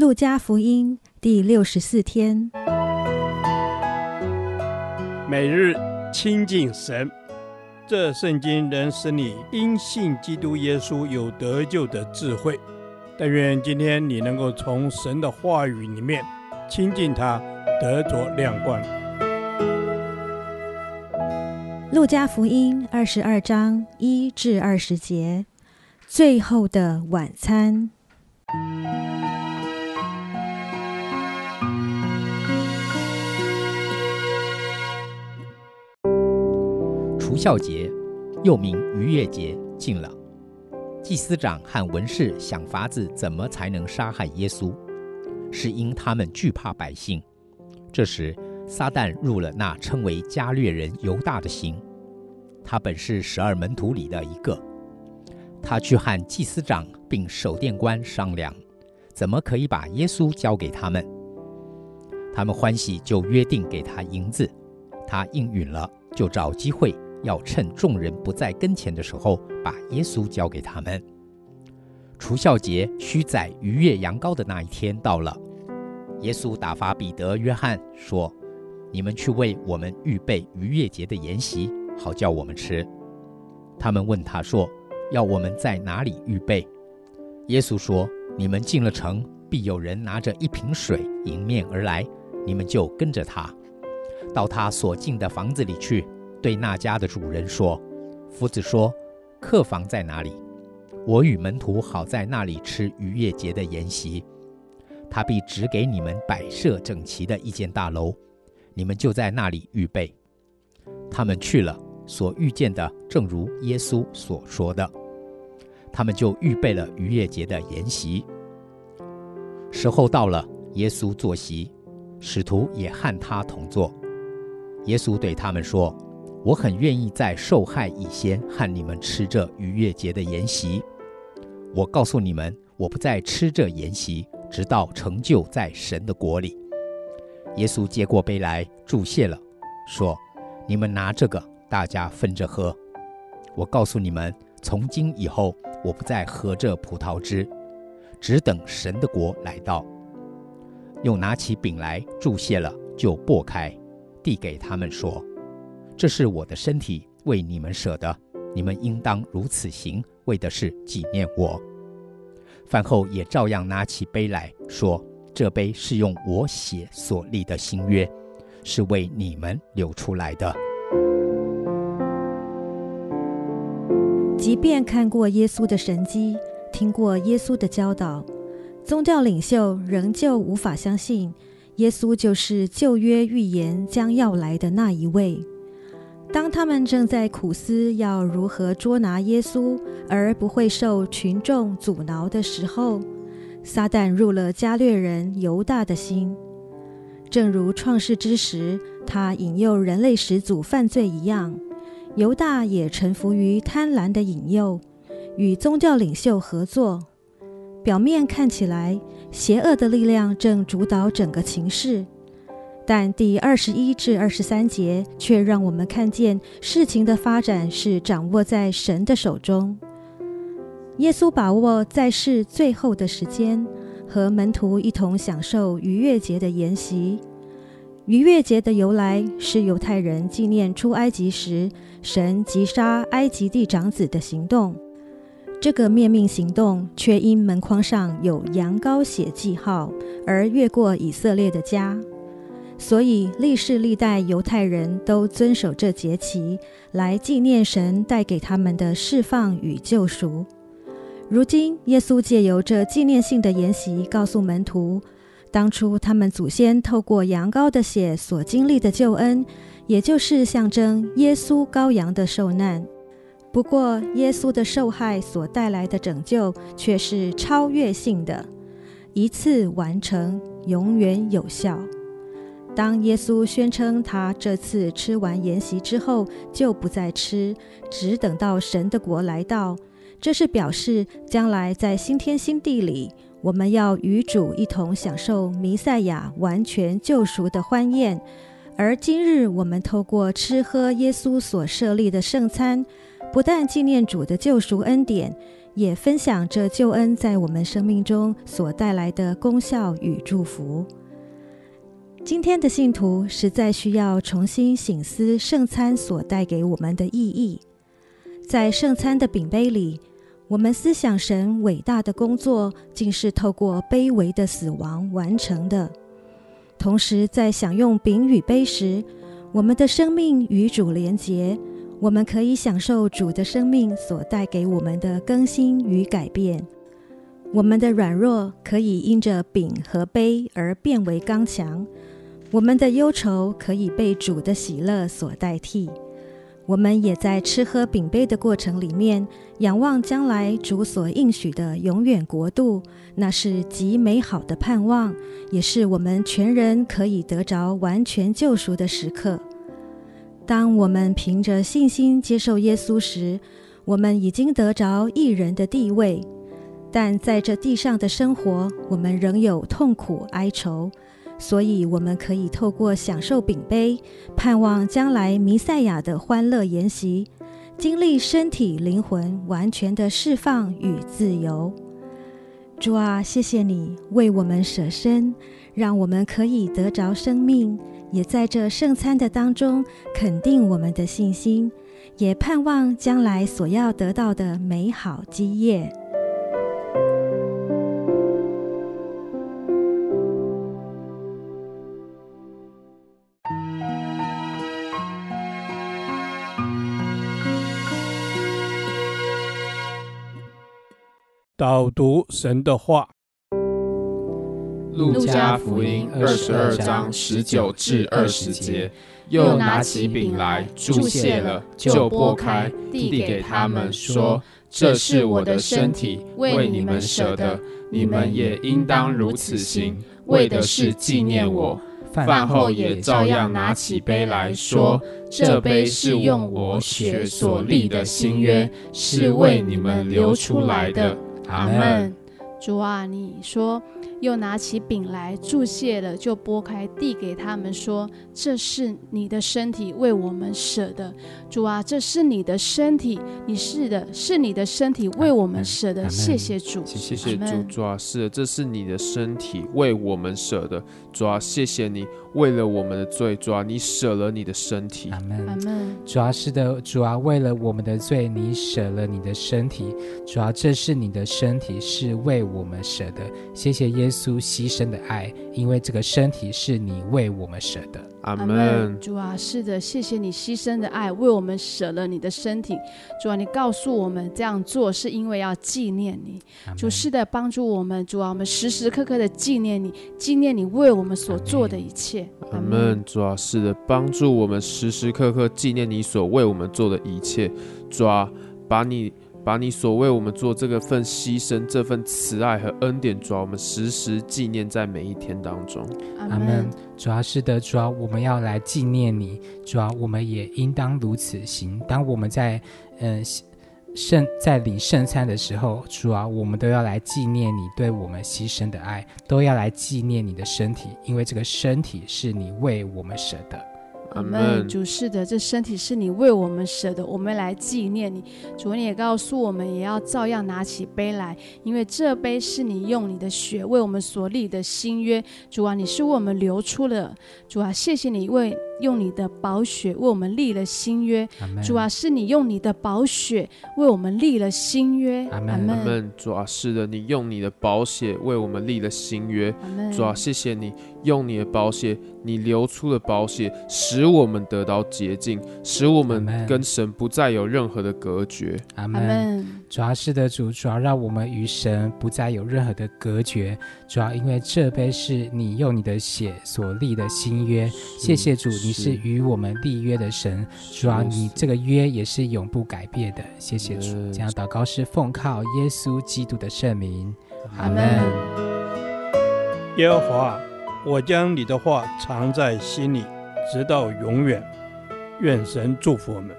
路加福音第六十四天，每日亲近神，这圣经能使你因信基督耶稣有得救的智慧。但愿今天你能够从神的话语里面亲近他，得着亮光。路加福音二十二章一至二十节，最后的晚餐。除孝节，又名逾越节，近了。祭司长和文士想法子怎么才能杀害耶稣，是因他们惧怕百姓。这时，撒旦入了那称为加略人犹大的心。他本是十二门徒里的一个。他去和祭司长并守殿官商量，怎么可以把耶稣交给他们。他们欢喜，就约定给他银子。他应允了，就找机会。要趁众人不在跟前的时候，把耶稣交给他们。除酵节须宰逾越羊羔的那一天到了，耶稣打发彼得、约翰说：“你们去为我们预备逾越节的筵席，好叫我们吃。”他们问他说：“要我们在哪里预备？”耶稣说：“你们进了城，必有人拿着一瓶水迎面而来，你们就跟着他，到他所进的房子里去。”对那家的主人说：“夫子说，客房在哪里？我与门徒好在那里吃逾越节的筵席。他必指给你们摆设整齐的一间大楼，你们就在那里预备。”他们去了，所遇见的正如耶稣所说的，他们就预备了逾越节的筵席。时候到了，耶稣坐席，使徒也和他同坐。耶稣对他们说。我很愿意在受害以先和你们吃这逾越节的筵席。我告诉你们，我不再吃这筵席，直到成就在神的国里。耶稣接过杯来，祝谢了，说：“你们拿这个，大家分着喝。我告诉你们，从今以后，我不再喝这葡萄汁，只等神的国来到。”又拿起饼来，祝谢了，就擘开，递给他们说。这是我的身体，为你们舍的，你们应当如此行，为的是纪念我。饭后也照样拿起杯来说：“这杯是用我血所立的新约，是为你们流出来的。”即便看过耶稣的神迹，听过耶稣的教导，宗教领袖仍旧无法相信耶稣就是旧约预言将要来的那一位。当他们正在苦思要如何捉拿耶稣而不会受群众阻挠的时候，撒旦入了加略人犹大的心，正如创世之时他引诱人类始祖犯罪一样，犹大也臣服于贪婪的引诱，与宗教领袖合作。表面看起来，邪恶的力量正主导整个情势。但第二十一至二十三节却让我们看见事情的发展是掌握在神的手中。耶稣把握在世最后的时间，和门徒一同享受逾越节的筵席。逾越节的由来是犹太人纪念出埃及时神击杀埃及地长子的行动。这个灭命行动却因门框上有羊羔血记号而越过以色列的家。所以，历世历代犹太人都遵守这节期，来纪念神带给他们的释放与救赎。如今，耶稣借由这纪念性的筵席，告诉门徒，当初他们祖先透过羊羔的血所经历的救恩，也就是象征耶稣羔羊的受难。不过，耶稣的受害所带来的拯救，却是超越性的，一次完成，永远有效。当耶稣宣称他这次吃完筵席之后就不再吃，只等到神的国来到，这是表示将来在新天新地里，我们要与主一同享受弥赛亚完全救赎的欢宴。而今日我们透过吃喝耶稣所设立的圣餐，不但纪念主的救赎恩典，也分享这救恩在我们生命中所带来的功效与祝福。今天的信徒实在需要重新省思圣餐所带给我们的意义。在圣餐的饼杯里，我们思想神伟大的工作，竟是透过卑微的死亡完成的。同时，在享用饼与杯时，我们的生命与主连结，我们可以享受主的生命所带给我们的更新与改变。我们的软弱可以因着饼和杯而变为刚强。我们的忧愁可以被主的喜乐所代替，我们也在吃喝饼杯的过程里面，仰望将来主所应许的永远国度，那是极美好的盼望，也是我们全人可以得着完全救赎的时刻。当我们凭着信心接受耶稣时，我们已经得着一人的地位，但在这地上的生活，我们仍有痛苦哀愁。所以，我们可以透过享受饼杯，盼望将来弥赛亚的欢乐筵席，经历身体灵魂完全的释放与自由。主啊，谢谢你为我们舍身，让我们可以得着生命，也在这圣餐的当中肯定我们的信心，也盼望将来所要得到的美好基业。导读神的话，《路加福音》二十二章十九至二十节，又拿起饼来，注谢了，就拨开，递给他们，说：“这是我的身体，为你们舍的，你们也应当如此行，为的是纪念我。”饭后也照样拿起杯来说：“这杯是用我血所立的新约，是为你们流出来的。”阿门。主啊，你说，又拿起饼来，祝谢了，就拨开，递给他们，说：“这是你的身体，为我们舍的。”主啊，这是你的身体，你是的，是你的身体为我们舍的。谢谢主，谢谢主。主啊，是的，这是你的身体为我们舍的。主啊，谢谢你。为了我们的罪，主啊，你舍了你的身体。阿门。阿门。主啊，是的，主啊，为了我们的罪，你舍了你的身体。主啊，这是你的身体，是为我们舍的。谢谢耶稣牺牲的爱，因为这个身体是你为我们舍的。阿门。主啊，是的，谢谢你牺牲的爱，为我们舍了你的身体。主啊，你告诉我们这样做是因为要纪念你。主是的，帮助我们。主啊，我们时时刻刻的纪念你，纪念你为我们所做的一切。阿门。主啊，是的，帮助我们时时刻刻纪念你所为我们做的一切。主啊，把你。把你所为我们做这个份牺牲、这份慈爱和恩典，主啊，我们时时纪念在每一天当中。阿门。主啊，是的，主啊，我们要来纪念你。主啊，我们也应当如此行。当我们在嗯圣在领圣餐的时候，主啊，我们都要来纪念你对我们牺牲的爱，都要来纪念你的身体，因为这个身体是你为我们舍的。阿门。主是的，这身体是你为我们舍的，我们来纪念你。主，你也告诉我们，也要照样拿起杯来，因为这杯是你用你的血为我们所立的新约。主啊，你是为我们流出了。主啊，谢谢你为。用你的宝血为我们立了新约，主啊，是你用你的宝血为我们立了新约，阿门。主啊，是的，你用你的宝血为我们立了新约，主啊，谢谢你用你的宝血，你流出了宝血，使我们得到洁净，使我们跟神不再有任何的隔绝，阿门。主啊，是的，主，主要让我们与神不再有任何的隔绝，主要因为这杯是你用你的血所立的新约，谢谢主。你是与我们立约的神，主啊，你这个约也是永不改变的。谢谢主，这样祷告是奉靠耶稣基督的圣名，阿门。耶和华，我将你的话藏在心里，直到永远。愿神祝福我们。